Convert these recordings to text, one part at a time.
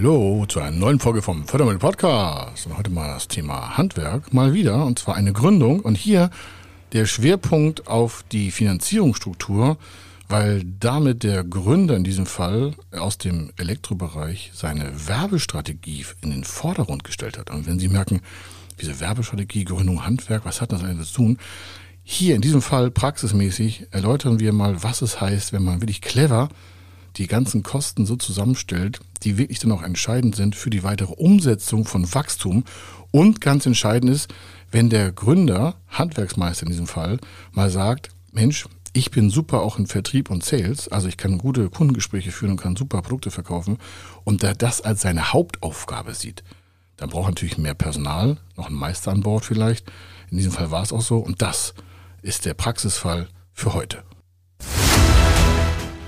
Hallo zu einer neuen Folge vom Fördermittel Podcast. Und heute mal das Thema Handwerk, mal wieder, und zwar eine Gründung. Und hier der Schwerpunkt auf die Finanzierungsstruktur, weil damit der Gründer in diesem Fall aus dem Elektrobereich seine Werbestrategie in den Vordergrund gestellt hat. Und wenn Sie merken, diese Werbestrategie, Gründung, Handwerk, was hat das eigentlich zu tun? Hier in diesem Fall praxismäßig erläutern wir mal, was es heißt, wenn man wirklich clever die ganzen Kosten so zusammenstellt, die wirklich dann auch entscheidend sind für die weitere Umsetzung von Wachstum. Und ganz entscheidend ist, wenn der Gründer, Handwerksmeister in diesem Fall, mal sagt, Mensch, ich bin super auch in Vertrieb und Sales, also ich kann gute Kundengespräche führen und kann super Produkte verkaufen und der das als seine Hauptaufgabe sieht, dann braucht er natürlich mehr Personal, noch einen Meister an Bord vielleicht. In diesem Fall war es auch so und das ist der Praxisfall für heute.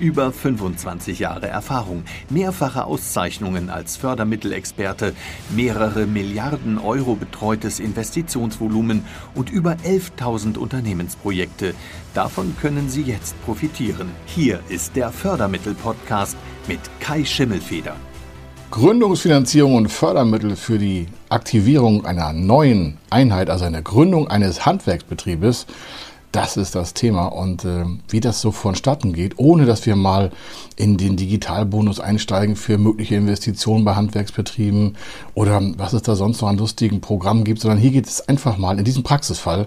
Über 25 Jahre Erfahrung, mehrfache Auszeichnungen als Fördermittelexperte, mehrere Milliarden Euro betreutes Investitionsvolumen und über 11.000 Unternehmensprojekte. Davon können Sie jetzt profitieren. Hier ist der Fördermittel-Podcast mit Kai Schimmelfeder. Gründungsfinanzierung und Fördermittel für die Aktivierung einer neuen Einheit, also eine Gründung eines Handwerksbetriebes, das ist das Thema. Und äh, wie das so vonstatten geht, ohne dass wir mal in den Digitalbonus einsteigen für mögliche Investitionen bei Handwerksbetrieben oder was es da sonst noch an lustigen Programmen gibt, sondern hier geht es einfach mal in diesem Praxisfall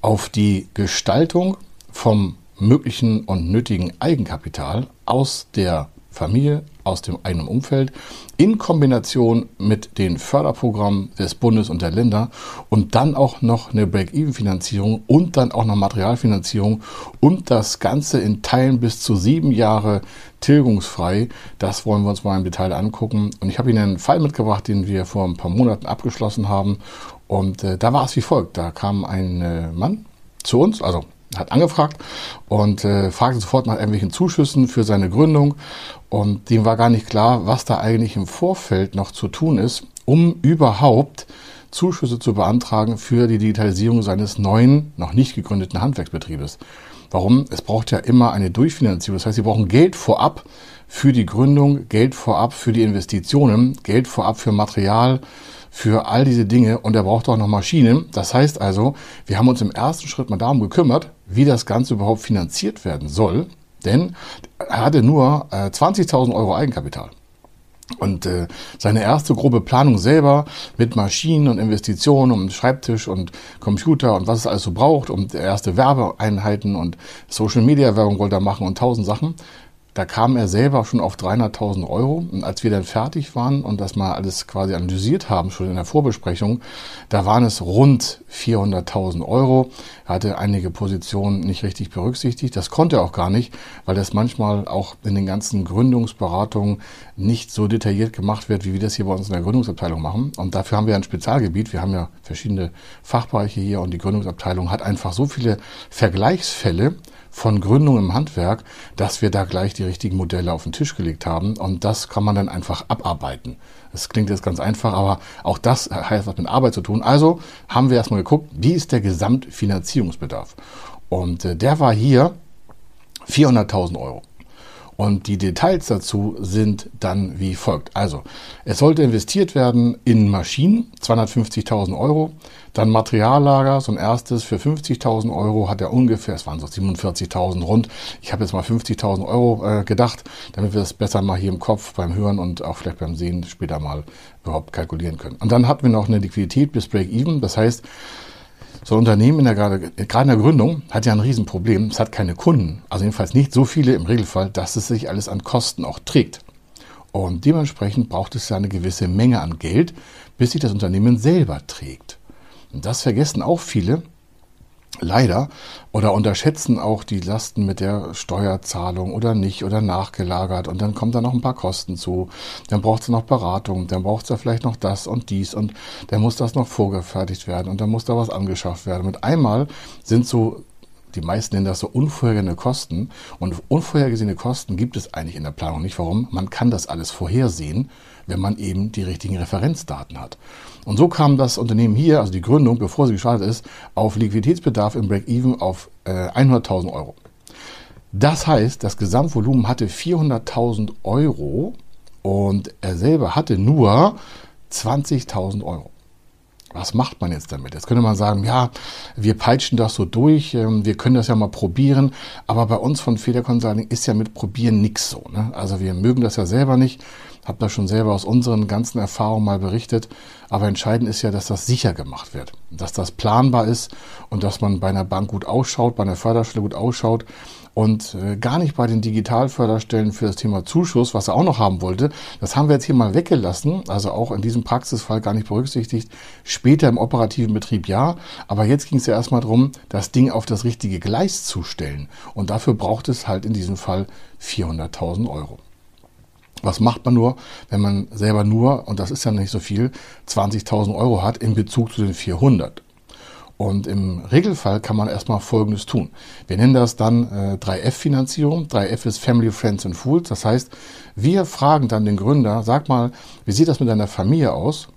auf die Gestaltung vom möglichen und nötigen Eigenkapital aus der Familie, aus dem eigenen Umfeld, in Kombination mit den Förderprogrammen des Bundes und der Länder und dann auch noch eine Break-Even-Finanzierung und dann auch noch Materialfinanzierung und das Ganze in Teilen bis zu sieben Jahre tilgungsfrei. Das wollen wir uns mal im Detail angucken. Und ich habe Ihnen einen Fall mitgebracht, den wir vor ein paar Monaten abgeschlossen haben. Und äh, da war es wie folgt. Da kam ein äh, Mann zu uns, also hat angefragt und äh, fragte sofort nach irgendwelchen Zuschüssen für seine Gründung. Und dem war gar nicht klar, was da eigentlich im Vorfeld noch zu tun ist, um überhaupt Zuschüsse zu beantragen für die Digitalisierung seines neuen, noch nicht gegründeten Handwerksbetriebes. Warum? Es braucht ja immer eine Durchfinanzierung. Das heißt, Sie brauchen Geld vorab für die Gründung, Geld vorab für die Investitionen, Geld vorab für Material, für all diese Dinge und er braucht auch noch Maschinen. Das heißt also, wir haben uns im ersten Schritt mal darum gekümmert, wie das Ganze überhaupt finanziert werden soll, denn er hatte nur äh, 20.000 Euro Eigenkapital. Und äh, seine erste grobe Planung selber mit Maschinen und Investitionen und Schreibtisch und Computer und was es alles so braucht und erste Werbeeinheiten und Social Media Werbung wollte er machen und tausend Sachen. Da kam er selber schon auf 300.000 Euro. Und als wir dann fertig waren und das mal alles quasi analysiert haben, schon in der Vorbesprechung, da waren es rund 400.000 Euro. Er hatte einige Positionen nicht richtig berücksichtigt. Das konnte er auch gar nicht, weil das manchmal auch in den ganzen Gründungsberatungen nicht so detailliert gemacht wird, wie wir das hier bei uns in der Gründungsabteilung machen. Und dafür haben wir ein Spezialgebiet. Wir haben ja verschiedene Fachbereiche hier und die Gründungsabteilung hat einfach so viele Vergleichsfälle, von Gründung im Handwerk, dass wir da gleich die richtigen Modelle auf den Tisch gelegt haben. Und das kann man dann einfach abarbeiten. Das klingt jetzt ganz einfach, aber auch das hat was mit Arbeit zu tun. Also haben wir erstmal geguckt, wie ist der Gesamtfinanzierungsbedarf? Und äh, der war hier 400.000 Euro. Und die Details dazu sind dann wie folgt. Also, es sollte investiert werden in Maschinen, 250.000 Euro. Dann Materiallager, so ein erstes für 50.000 Euro hat er ungefähr, es waren so 47.000 rund. Ich habe jetzt mal 50.000 Euro äh, gedacht, damit wir das besser mal hier im Kopf beim Hören und auch vielleicht beim Sehen später mal überhaupt kalkulieren können. Und dann hatten wir noch eine Liquidität bis Break-Even. Das heißt, so ein Unternehmen in der, gerade, gerade in der Gründung hat ja ein Riesenproblem. Es hat keine Kunden. Also jedenfalls nicht so viele im Regelfall, dass es sich alles an Kosten auch trägt. Und dementsprechend braucht es ja eine gewisse Menge an Geld, bis sich das Unternehmen selber trägt. Und das vergessen auch viele, leider. Oder unterschätzen auch die Lasten mit der Steuerzahlung oder nicht oder nachgelagert. Und dann kommt da noch ein paar Kosten zu. Dann braucht es noch Beratung, dann braucht es ja vielleicht noch das und dies. Und dann muss das noch vorgefertigt werden. Und dann muss da was angeschafft werden. Mit einmal sind so die meisten nennen das so unvorhergesehene Kosten. Und unvorhergesehene Kosten gibt es eigentlich in der Planung nicht. Warum? Man kann das alles vorhersehen, wenn man eben die richtigen Referenzdaten hat. Und so kam das Unternehmen hier, also die Gründung, bevor sie gestartet ist, auf Liquiditätsbedarf im Break-Even auf äh, 100.000 Euro. Das heißt, das Gesamtvolumen hatte 400.000 Euro und er selber hatte nur 20.000 Euro was macht man jetzt damit? Jetzt könnte man sagen, ja, wir peitschen das so durch, ähm, wir können das ja mal probieren, aber bei uns von Feder Consulting ist ja mit Probieren nichts so. Ne? Also wir mögen das ja selber nicht, habe das schon selber aus unseren ganzen Erfahrungen mal berichtet, aber entscheidend ist ja, dass das sicher gemacht wird, dass das planbar ist und dass man bei einer Bank gut ausschaut, bei einer Förderstelle gut ausschaut und äh, gar nicht bei den Digitalförderstellen für das Thema Zuschuss, was er auch noch haben wollte. Das haben wir jetzt hier mal weggelassen, also auch in diesem Praxisfall gar nicht berücksichtigt. Später im operativen Betrieb ja, aber jetzt ging es ja erstmal darum, das Ding auf das richtige Gleis zu stellen. Und dafür braucht es halt in diesem Fall 400.000 Euro. Was macht man nur, wenn man selber nur, und das ist ja nicht so viel, 20.000 Euro hat in Bezug zu den 400? Und im Regelfall kann man erstmal Folgendes tun. Wir nennen das dann äh, 3F-Finanzierung. 3F ist Family, Friends and Fools. Das heißt, wir fragen dann den Gründer, sag mal, wie sieht das mit deiner Familie aus?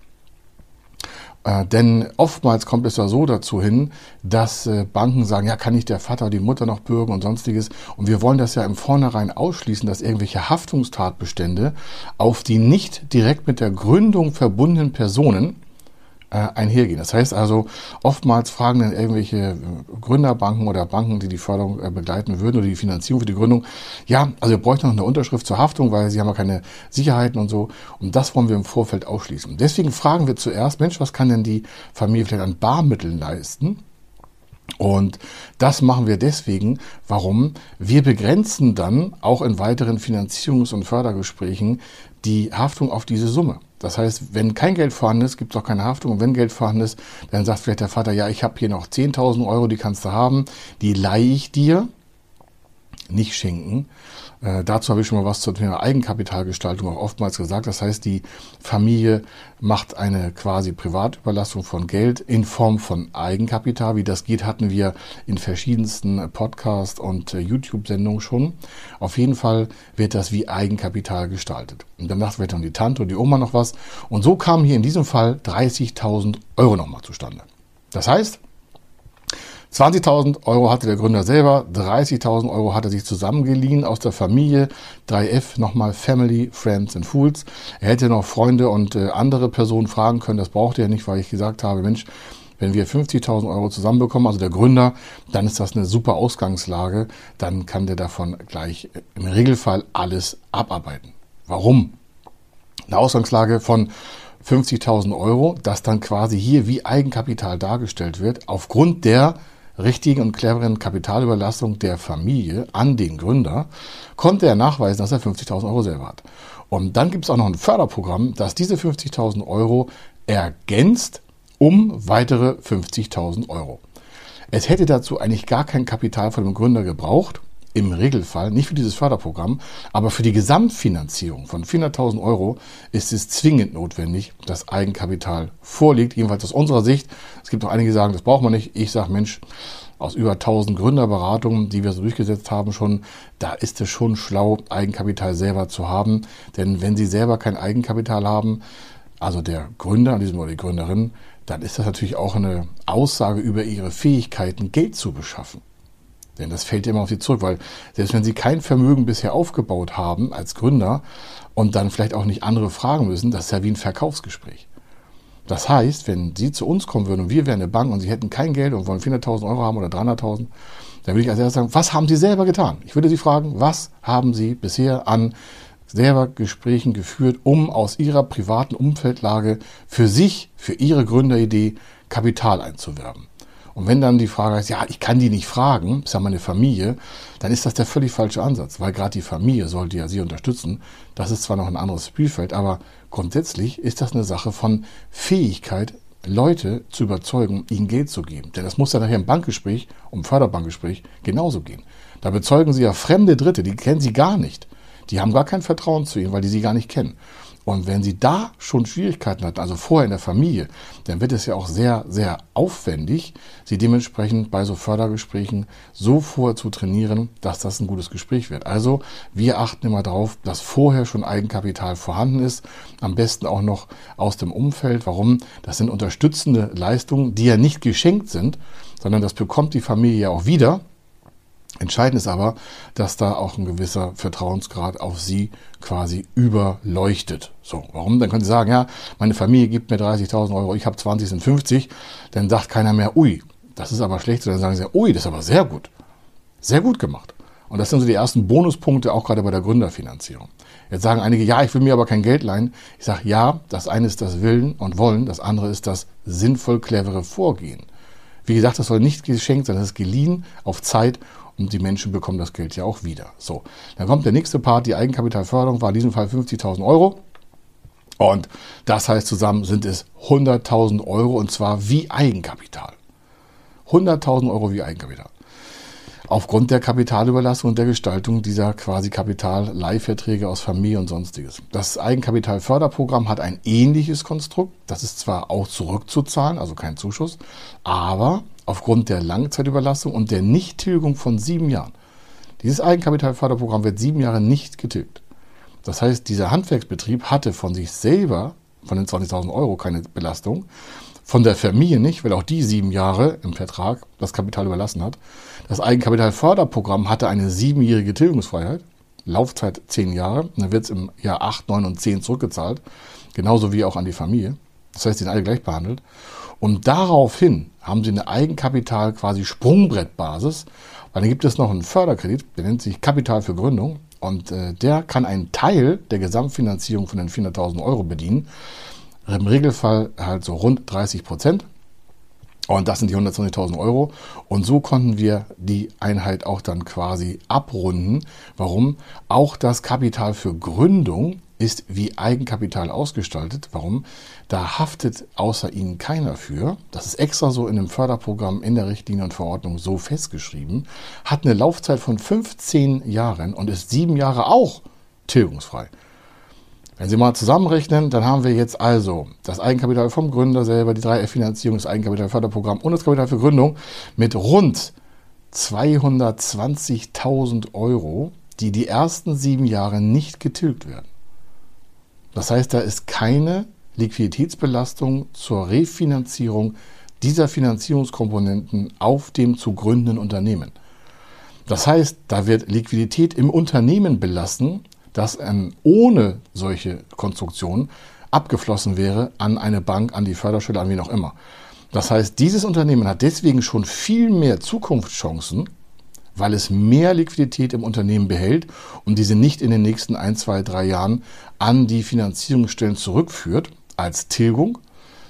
Äh, denn oftmals kommt es ja so dazu hin, dass äh, Banken sagen, ja, kann ich der Vater, die Mutter noch bürgen und sonstiges. Und wir wollen das ja im Vornherein ausschließen, dass irgendwelche Haftungstatbestände auf die nicht direkt mit der Gründung verbundenen Personen einhergehen. Das heißt also, oftmals fragen dann irgendwelche äh, Gründerbanken oder Banken, die die Förderung äh, begleiten würden oder die Finanzierung für die Gründung, ja, also wir bräuchten noch eine Unterschrift zur Haftung, weil sie haben ja keine Sicherheiten und so. Und das wollen wir im Vorfeld ausschließen. Deswegen fragen wir zuerst, Mensch, was kann denn die Familie vielleicht an Barmitteln leisten? Und das machen wir deswegen, warum? Wir begrenzen dann auch in weiteren Finanzierungs- und Fördergesprächen die Haftung auf diese Summe. Das heißt, wenn kein Geld vorhanden ist, gibt es auch keine Haftung. Und wenn Geld vorhanden ist, dann sagt vielleicht der Vater, ja, ich habe hier noch 10.000 Euro, die kannst du haben, die leihe ich dir, nicht schenken. Äh, dazu habe ich schon mal was zum Thema Eigenkapitalgestaltung auch oftmals gesagt. Das heißt, die Familie macht eine quasi Privatüberlassung von Geld in Form von Eigenkapital. Wie das geht, hatten wir in verschiedensten Podcast- und äh, YouTube-Sendungen schon. Auf jeden Fall wird das wie Eigenkapital gestaltet. Und danach wird dann die Tante und die Oma noch was. Und so kamen hier in diesem Fall 30.000 Euro nochmal zustande. Das heißt, 20.000 Euro hatte der Gründer selber, 30.000 Euro hat er sich zusammengeliehen aus der Familie, 3F nochmal Family, Friends and Fools. Er hätte noch Freunde und äh, andere Personen fragen können, das brauchte er nicht, weil ich gesagt habe, Mensch, wenn wir 50.000 Euro zusammenbekommen, also der Gründer, dann ist das eine super Ausgangslage, dann kann der davon gleich äh, im Regelfall alles abarbeiten. Warum? Eine Ausgangslage von 50.000 Euro, das dann quasi hier wie Eigenkapital dargestellt wird, aufgrund der richtigen und cleveren Kapitalüberlassung der Familie an den Gründer, konnte er nachweisen, dass er 50.000 Euro selber hat. Und dann gibt es auch noch ein Förderprogramm, das diese 50.000 Euro ergänzt um weitere 50.000 Euro. Es hätte dazu eigentlich gar kein Kapital von dem Gründer gebraucht, im Regelfall, nicht für dieses Förderprogramm, aber für die Gesamtfinanzierung von 400.000 Euro ist es zwingend notwendig, dass Eigenkapital vorliegt, jedenfalls aus unserer Sicht. Es gibt auch einige, die sagen, das braucht man nicht. Ich sage, Mensch, aus über 1000 Gründerberatungen, die wir so durchgesetzt haben schon, da ist es schon schlau, Eigenkapital selber zu haben. Denn wenn Sie selber kein Eigenkapital haben, also der Gründer, in diesem Fall die Gründerin, dann ist das natürlich auch eine Aussage über Ihre Fähigkeiten, Geld zu beschaffen. Denn das fällt immer auf sie zurück, weil selbst wenn sie kein Vermögen bisher aufgebaut haben als Gründer und dann vielleicht auch nicht andere fragen müssen, das ist ja wie ein Verkaufsgespräch. Das heißt, wenn Sie zu uns kommen würden und wir wären eine Bank und Sie hätten kein Geld und wollen 400.000 Euro haben oder 300.000, dann würde ich als erstes sagen, was haben Sie selber getan? Ich würde Sie fragen, was haben Sie bisher an selber Gesprächen geführt, um aus Ihrer privaten Umfeldlage für sich, für Ihre Gründeridee Kapital einzuwerben? Und wenn dann die Frage ist, ja, ich kann die nicht fragen, ist ja meine Familie, dann ist das der völlig falsche Ansatz, weil gerade die Familie sollte ja sie unterstützen. Das ist zwar noch ein anderes Spielfeld, aber grundsätzlich ist das eine Sache von Fähigkeit, Leute zu überzeugen, ihnen Geld zu geben. Denn das muss ja nachher im Bankgespräch, um Förderbankgespräch, genauso gehen. Da bezeugen sie ja fremde Dritte, die kennen sie gar nicht. Die haben gar kein Vertrauen zu ihnen, weil die sie gar nicht kennen. Und wenn sie da schon Schwierigkeiten hatten, also vorher in der Familie, dann wird es ja auch sehr, sehr aufwendig, sie dementsprechend bei so Fördergesprächen so vorher zu trainieren, dass das ein gutes Gespräch wird. Also wir achten immer darauf, dass vorher schon Eigenkapital vorhanden ist, am besten auch noch aus dem Umfeld. Warum? Das sind unterstützende Leistungen, die ja nicht geschenkt sind, sondern das bekommt die Familie ja auch wieder. Entscheidend ist aber, dass da auch ein gewisser Vertrauensgrad auf Sie quasi überleuchtet. So, warum? Dann können Sie sagen, ja, meine Familie gibt mir 30.000 Euro, ich habe 20, sind 50. Dann sagt keiner mehr, ui, das ist aber schlecht. Dann sagen Sie, ui, das ist aber sehr gut. Sehr gut gemacht. Und das sind so die ersten Bonuspunkte, auch gerade bei der Gründerfinanzierung. Jetzt sagen einige, ja, ich will mir aber kein Geld leihen. Ich sage, ja, das eine ist das Willen und Wollen, das andere ist das sinnvoll clevere Vorgehen. Wie gesagt, das soll nicht geschenkt sein, das ist geliehen auf Zeit und die Menschen bekommen das Geld ja auch wieder. So, dann kommt der nächste Part, die Eigenkapitalförderung war in diesem Fall 50.000 Euro. Und das heißt zusammen sind es 100.000 Euro und zwar wie Eigenkapital. 100.000 Euro wie Eigenkapital. Aufgrund der Kapitalüberlassung und der Gestaltung dieser quasi Kapital-Leihverträge aus Familie und sonstiges. Das Eigenkapitalförderprogramm hat ein ähnliches Konstrukt. Das ist zwar auch zurückzuzahlen, also kein Zuschuss, aber aufgrund der Langzeitüberlassung und der Nichttilgung von sieben Jahren. Dieses Eigenkapitalförderprogramm wird sieben Jahre nicht getilgt. Das heißt, dieser Handwerksbetrieb hatte von sich selber, von den 20.000 Euro, keine Belastung, von der Familie nicht, weil auch die sieben Jahre im Vertrag das Kapital überlassen hat. Das Eigenkapitalförderprogramm hatte eine siebenjährige Tilgungsfreiheit, Laufzeit zehn Jahre, und dann wird es im Jahr acht, neun und zehn zurückgezahlt, genauso wie auch an die Familie. Das heißt, sie sind alle gleich behandelt. Und daraufhin haben sie eine Eigenkapital quasi Sprungbrettbasis, weil dann gibt es noch einen Förderkredit, der nennt sich Kapital für Gründung und äh, der kann einen Teil der Gesamtfinanzierung von den 400.000 Euro bedienen. Im Regelfall halt so rund 30 Prozent. Und das sind die 120.000 Euro. Und so konnten wir die Einheit auch dann quasi abrunden. Warum? Auch das Kapital für Gründung ist wie Eigenkapital ausgestaltet. Warum? Da haftet außer Ihnen keiner für. Das ist extra so in dem Förderprogramm in der Richtlinie und Verordnung so festgeschrieben. Hat eine Laufzeit von 15 Jahren und ist sieben Jahre auch tilgungsfrei. Wenn Sie mal zusammenrechnen, dann haben wir jetzt also das Eigenkapital vom Gründer selber, die 3F-Finanzierung, das Eigenkapitalförderprogramm und das Kapital für Gründung mit rund 220.000 Euro, die die ersten sieben Jahre nicht getilgt werden. Das heißt, da ist keine Liquiditätsbelastung zur Refinanzierung dieser Finanzierungskomponenten auf dem zu gründenden Unternehmen. Das heißt, da wird Liquidität im Unternehmen belassen, das ohne solche Konstruktion abgeflossen wäre an eine Bank, an die Förderstelle, an wie auch immer. Das heißt, dieses Unternehmen hat deswegen schon viel mehr Zukunftschancen weil es mehr Liquidität im Unternehmen behält und diese nicht in den nächsten ein, zwei, drei Jahren an die Finanzierungsstellen zurückführt als Tilgung,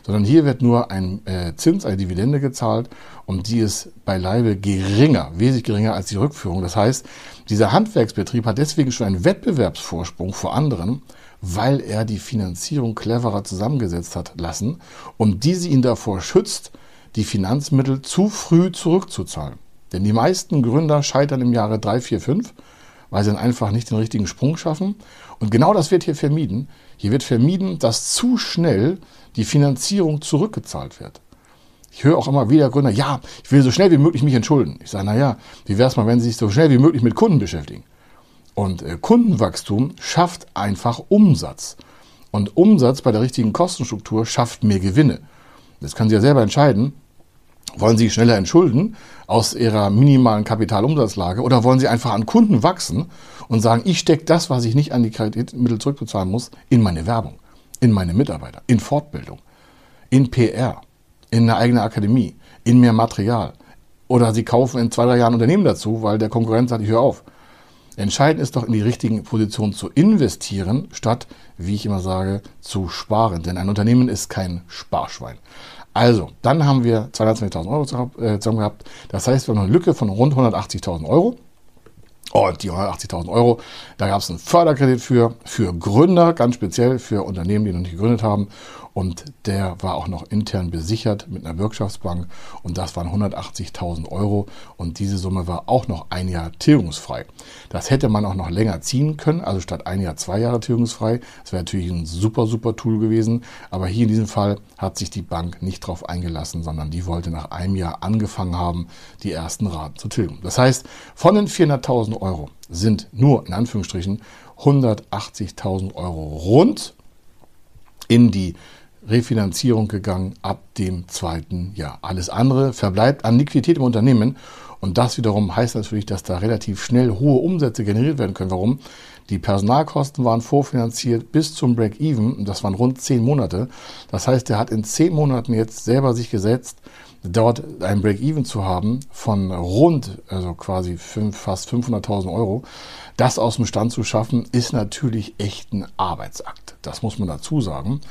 sondern hier wird nur ein äh, Zins, eine Dividende gezahlt und die ist beileibe geringer, wesentlich geringer als die Rückführung. Das heißt, dieser Handwerksbetrieb hat deswegen schon einen Wettbewerbsvorsprung vor anderen, weil er die Finanzierung cleverer zusammengesetzt hat lassen und diese ihn davor schützt, die Finanzmittel zu früh zurückzuzahlen. Denn die meisten Gründer scheitern im Jahre 3, 4, 5, weil sie dann einfach nicht den richtigen Sprung schaffen. Und genau das wird hier vermieden. Hier wird vermieden, dass zu schnell die Finanzierung zurückgezahlt wird. Ich höre auch immer wieder Gründer, ja, ich will so schnell wie möglich mich entschulden. Ich sage, naja, wie wäre es mal, wenn Sie sich so schnell wie möglich mit Kunden beschäftigen? Und äh, Kundenwachstum schafft einfach Umsatz. Und Umsatz bei der richtigen Kostenstruktur schafft mehr Gewinne. Das können Sie ja selber entscheiden. Wollen Sie schneller entschulden aus Ihrer minimalen Kapitalumsatzlage oder wollen Sie einfach an Kunden wachsen und sagen, ich stecke das, was ich nicht an die Kreditmittel zurückbezahlen muss, in meine Werbung, in meine Mitarbeiter, in Fortbildung, in PR, in eine eigene Akademie, in mehr Material. Oder Sie kaufen in zwei, drei Jahren Unternehmen dazu, weil der Konkurrent sagt, ich höre auf. Entscheidend ist doch, in die richtigen Positionen zu investieren, statt, wie ich immer sage, zu sparen. Denn ein Unternehmen ist kein Sparschwein. Also, dann haben wir 220.000 Euro äh, zusammen gehabt. Das heißt, wir haben eine Lücke von rund 180.000 Euro. Und die 180.000 Euro, da gab es einen Förderkredit für, für Gründer, ganz speziell für Unternehmen, die noch nicht gegründet haben. Und der war auch noch intern besichert mit einer Wirtschaftsbank und das waren 180.000 Euro und diese Summe war auch noch ein Jahr tilgungsfrei. Das hätte man auch noch länger ziehen können, also statt ein Jahr zwei Jahre tilgungsfrei. Das wäre natürlich ein super, super Tool gewesen, aber hier in diesem Fall hat sich die Bank nicht drauf eingelassen, sondern die wollte nach einem Jahr angefangen haben, die ersten Raten zu tilgen. Das heißt, von den 400.000 Euro sind nur in Anführungsstrichen 180.000 Euro rund in die Refinanzierung gegangen ab dem zweiten Jahr. Alles andere verbleibt an Liquidität im Unternehmen und das wiederum heißt natürlich, dass da relativ schnell hohe Umsätze generiert werden können. Warum? Die Personalkosten waren vorfinanziert bis zum Break-Even das waren rund zehn Monate. Das heißt, er hat in zehn Monaten jetzt selber sich gesetzt, dort ein Break-Even zu haben von rund, also quasi fünf, fast 500.000 Euro. Das aus dem Stand zu schaffen, ist natürlich echt ein Arbeitsakt. Das muss man dazu sagen.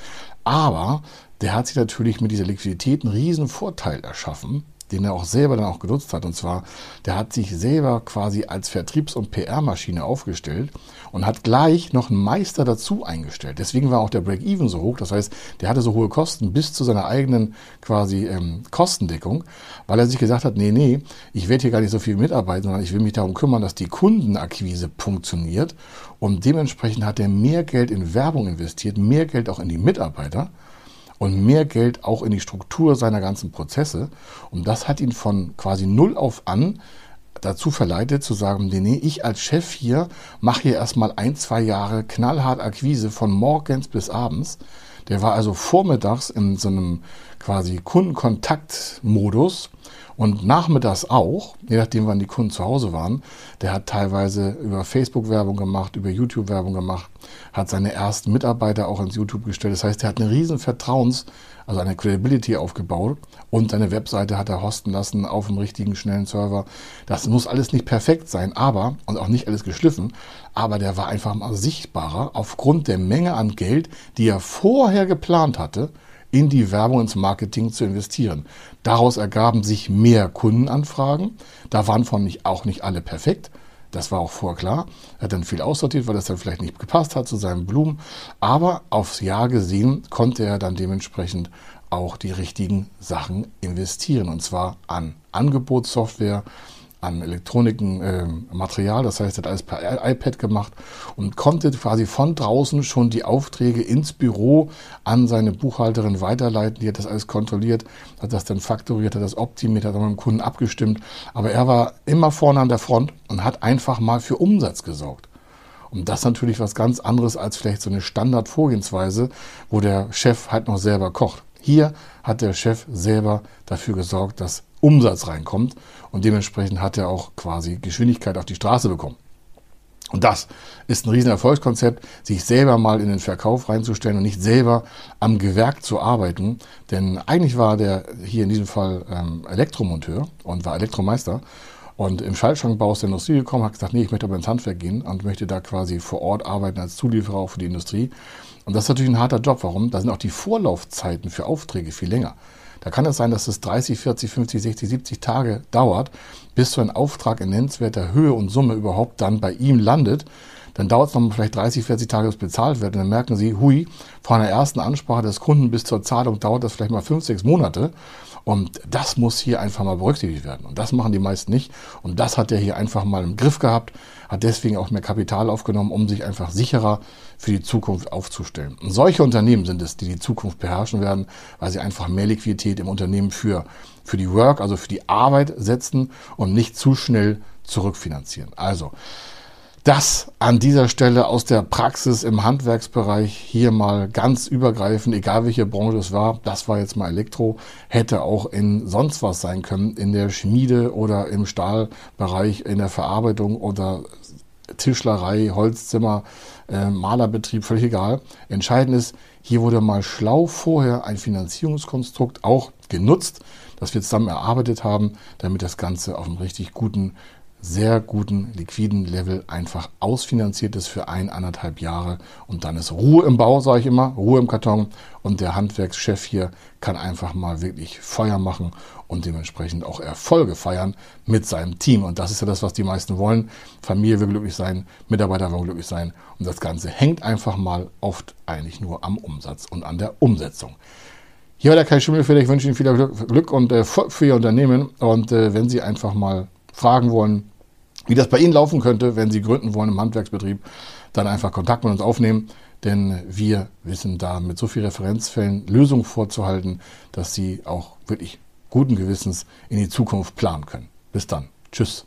Aber der hat sich natürlich mit dieser Liquidität einen riesen Vorteil erschaffen, den er auch selber dann auch genutzt hat. Und zwar, der hat sich selber quasi als Vertriebs- und PR-Maschine aufgestellt und hat gleich noch einen Meister dazu eingestellt. Deswegen war auch der Break-Even so hoch. Das heißt, der hatte so hohe Kosten bis zu seiner eigenen quasi ähm, Kostendeckung, weil er sich gesagt hat, nee, nee, ich werde hier gar nicht so viel mitarbeiten, sondern ich will mich darum kümmern, dass die Kundenakquise funktioniert. Und dementsprechend hat er mehr Geld in Werbung investiert, mehr Geld auch in die Mitarbeiter und mehr Geld auch in die Struktur seiner ganzen Prozesse. Und das hat ihn von quasi null auf an dazu verleitet zu sagen, nee, nee, ich als Chef hier mache hier erstmal ein, zwei Jahre knallhart Akquise von morgens bis abends. Der war also vormittags in so einem quasi Kundenkontaktmodus und nachmittags auch, je nachdem, wann die Kunden zu Hause waren. Der hat teilweise über Facebook Werbung gemacht, über YouTube Werbung gemacht, hat seine ersten Mitarbeiter auch ins YouTube gestellt. Das heißt, er hat eine riesen Vertrauens, also eine Credibility aufgebaut und seine Webseite hat er hosten lassen auf dem richtigen schnellen Server. Das muss alles nicht perfekt sein, aber, und auch nicht alles geschliffen, aber der war einfach mal sichtbarer aufgrund der Menge an Geld, die er vorher geplant hatte, in die Werbung, ins Marketing zu investieren. Daraus ergaben sich mehr Kundenanfragen. Da waren von nicht, auch nicht alle perfekt. Das war auch vorher klar. Er hat dann viel aussortiert, weil das dann vielleicht nicht gepasst hat zu seinen Blumen. Aber aufs Jahr gesehen konnte er dann dementsprechend auch die richtigen Sachen investieren. Und zwar an Angebotssoftware, an Elektroniken, äh, Material, das heißt, er hat alles per iPad gemacht und konnte quasi von draußen schon die Aufträge ins Büro an seine Buchhalterin weiterleiten. Die hat das alles kontrolliert, hat das dann faktoriert, hat das optimiert, hat dann mit dem Kunden abgestimmt. Aber er war immer vorne an der Front und hat einfach mal für Umsatz gesorgt. Und das ist natürlich was ganz anderes als vielleicht so eine Standardvorgehensweise, wo der Chef halt noch selber kocht. Hier hat der Chef selber dafür gesorgt, dass Umsatz reinkommt und dementsprechend hat er auch quasi Geschwindigkeit auf die Straße bekommen. Und das ist ein riesen Erfolgskonzept, sich selber mal in den Verkauf reinzustellen und nicht selber am Gewerk zu arbeiten. Denn eigentlich war der hier in diesem Fall ähm, Elektromonteur und war Elektromeister und im Schaltschrankbau aus der Industrie gekommen, hat gesagt, nee, ich möchte aber ins Handwerk gehen und möchte da quasi vor Ort arbeiten als Zulieferer auch für die Industrie. Und das ist natürlich ein harter Job. Warum? Da sind auch die Vorlaufzeiten für Aufträge viel länger. Da kann es sein, dass es 30, 40, 50, 60, 70 Tage dauert, bis so ein Auftrag in nennenswerter Höhe und Summe überhaupt dann bei ihm landet. Dann dauert es noch vielleicht 30, 40 Tage, bis bezahlt wird. Und dann merken Sie, hui, von der ersten Ansprache des Kunden bis zur Zahlung dauert das vielleicht mal 5, 6 Monate. Und das muss hier einfach mal berücksichtigt werden. Und das machen die meisten nicht. Und das hat er hier einfach mal im Griff gehabt, hat deswegen auch mehr Kapital aufgenommen, um sich einfach sicherer für die Zukunft aufzustellen. Und solche Unternehmen sind es, die die Zukunft beherrschen werden, weil sie einfach mehr Liquidität im Unternehmen für, für die Work, also für die Arbeit setzen und nicht zu schnell zurückfinanzieren. Also, das an dieser Stelle aus der Praxis im Handwerksbereich hier mal ganz übergreifend, egal welche Branche es war, das war jetzt mal Elektro, hätte auch in sonst was sein können, in der Schmiede oder im Stahlbereich, in der Verarbeitung oder Tischlerei, Holzzimmer, äh, Malerbetrieb, völlig egal. Entscheidend ist, hier wurde mal schlau vorher ein Finanzierungskonstrukt auch genutzt, das wir zusammen erarbeitet haben, damit das Ganze auf einem richtig guten sehr guten liquiden Level einfach ausfinanziert ist für ein, anderthalb Jahre und dann ist Ruhe im Bau, sage ich immer, Ruhe im Karton und der Handwerkschef hier kann einfach mal wirklich Feuer machen und dementsprechend auch Erfolge feiern mit seinem Team und das ist ja das, was die meisten wollen. Familie will glücklich sein, Mitarbeiter wollen glücklich sein und das Ganze hängt einfach mal oft eigentlich nur am Umsatz und an der Umsetzung. Hier war der Kai Schimmelfeder. Ich wünsche Ihnen viel Glück und äh, für Ihr Unternehmen. Und äh, wenn Sie einfach mal fragen wollen, wie das bei Ihnen laufen könnte, wenn Sie gründen wollen im Handwerksbetrieb, dann einfach Kontakt mit uns aufnehmen, denn wir wissen da mit so vielen Referenzfällen Lösungen vorzuhalten, dass Sie auch wirklich guten Gewissens in die Zukunft planen können. Bis dann. Tschüss.